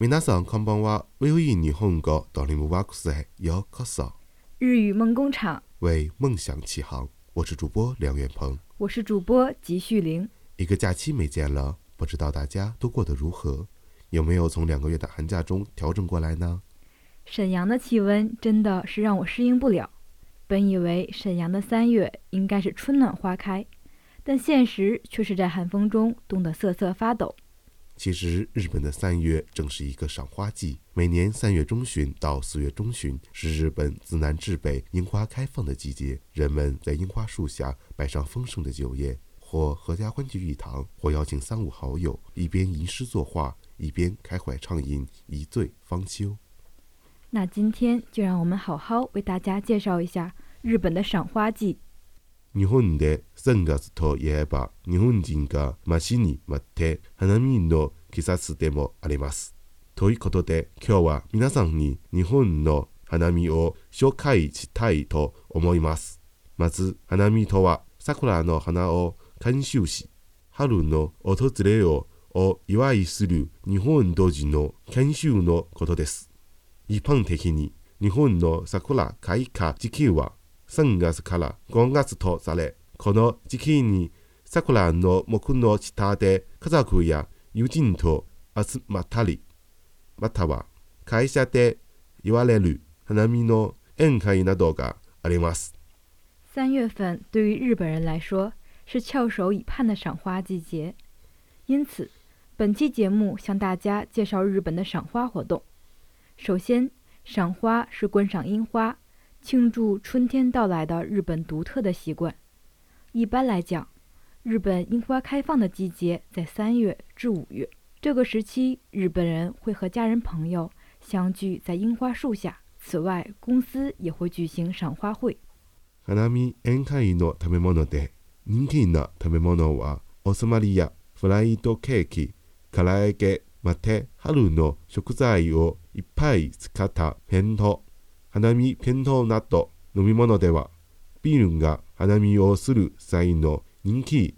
每晚上康帮娃为有英语好的独立母娃做些有课少。日语梦工厂为梦想起航，我是主播梁远鹏，我是主播吉旭玲。一个假期没见了，不知道大家都过得如何，有没有从两个月的寒假中调整过来呢？沈阳的气温真的是让我适应不了。本以为沈阳的三月应该是春暖花开，但现实却是在寒风中冻得瑟瑟发抖。其实，日本的三月正是一个赏花季。每年三月中旬到四月中旬，是日本自南至北樱花开放的季节。人们在樱花树下摆上丰盛的酒宴，或合家欢聚一堂，或邀请三五好友，一边吟诗作画，一边开怀畅饮，一醉方休。那今天就让我们好好为大家介绍一下日本的赏花季。日本的三月といえば、日本人がマシに見て花見の。気冊でもあります。ということで今日は皆さんに日本の花見を紹介したいと思います。まず花見とは桜の花を監修し、春の訪れをお祝いする日本独自の研修のことです。一般的に日本の桜開花時期は3月から5月とされ、この時期に桜の木の下で家族や有人と集まったり、または会社で言われる花見の宴会などがあります。三月份对于日本人来说是翘首以盼的赏花季节，因此本期节目向大家介绍日本的赏花活动。首先，赏花是观赏樱花、庆祝春天到来的日本独特的习惯。一般来讲，日本樱花开放的季节在三月至五月，这个时期日本人会和家人朋友相聚在樱花树下。此外，公司也会举行赏花会。花见宴会の食べ物で人気な食べ物はおつまみやフライドケーキ、から揚げ、また春の食材をいっぱい使った弁当、花見弁当など。飲み物ではビールが花見をする際の人気。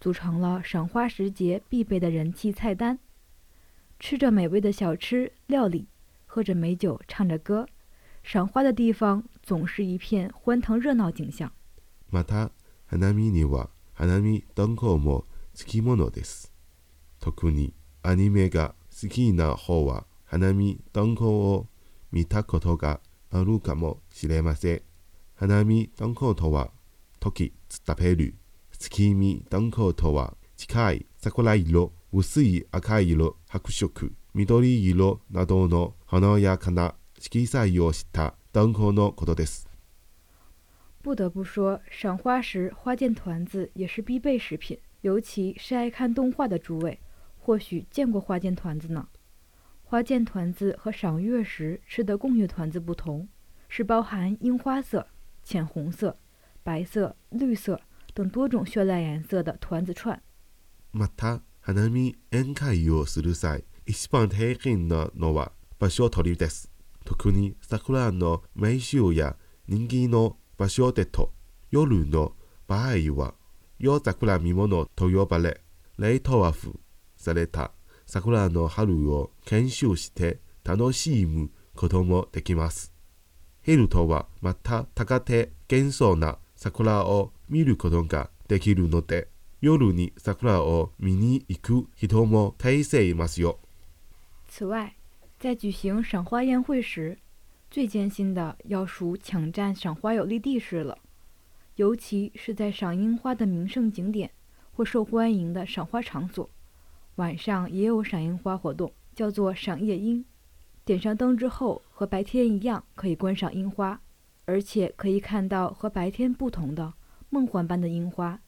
组成了赏花时节必备的人气菜单，吃着美味的小吃料理，喝着美酒，唱着歌，赏花的地方总是一片欢腾热闹景象。また、花見には花見もきものです。特にアニメが好きな方は花見を見たことがあるかもしれません。花見とは時不得不说，赏花时花见团子也是必备食品，尤其是爱看动画的诸位，或许见过花见团子呢。花见团子和赏月时吃的供月团子不同，是包含樱花色、浅红色、白色、绿色。等多种绚烂颜色的团子串。また、花見宴会をする際、一番平均なのは場所取りです。特に桜の名所や人気の場所でと、夜の場合は、夜桜見物と呼ばれ、レイトアフされた桜の春を研修して楽しむこともできます。ヘルトはまた高手幻想な桜を見るとができるので、夜に桜を見に行く人も大勢いますよ。此外，在举行赏花宴会时，最艰辛的要数抢占赏花有利地势了。尤其是在赏樱花的名胜景点或受欢迎的赏花场所。晚上也有赏樱花活动，叫做赏夜樱。点上灯之后，和白天一样可以观赏樱花，而且可以看到和白天不同的。梦幻般的樱花，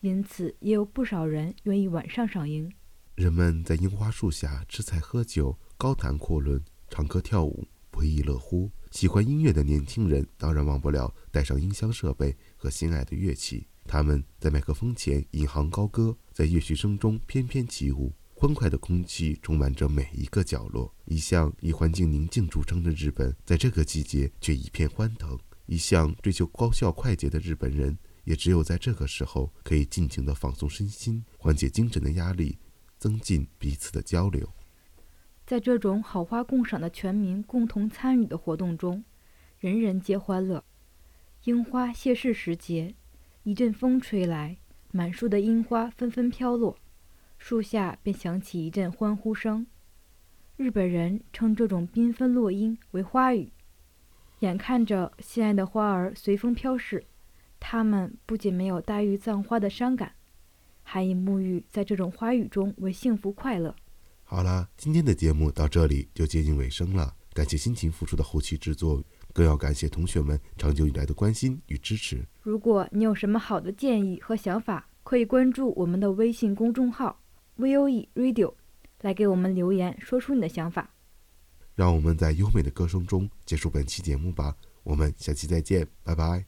因此也有不少人愿意晚上赏樱。人们在樱花树下吃菜喝酒，高谈阔论，唱歌跳舞，不亦乐乎。喜欢音乐的年轻人当然忘不了带上音箱设备和心爱的乐器，他们在麦克风前引吭高歌，在乐曲声中翩翩起舞。欢快的空气充满着每一个角落。一向以环境宁静著称的日本，在这个季节却一片欢腾。一向追求高效快捷的日本人，也只有在这个时候可以尽情的放松身心，缓解精神的压力，增进彼此的交流。在这种好花共赏的全民共同参与的活动中，人人皆欢乐。樱花谢世时节，一阵风吹来，满树的樱花纷纷飘落，树下便响起一阵欢呼声。日本人称这种缤纷落樱为“花雨”。眼看着心爱的花儿随风飘逝，他们不仅没有黛玉葬花的伤感，还以沐浴在这种花语中为幸福快乐。好了，今天的节目到这里就接近尾声了。感谢辛勤付出的后期制作，更要感谢同学们长久以来的关心与支持。如果你有什么好的建议和想法，可以关注我们的微信公众号 “VOE Radio”，来给我们留言，说出你的想法。让我们在优美的歌声中结束本期节目吧。我们下期再见，拜拜。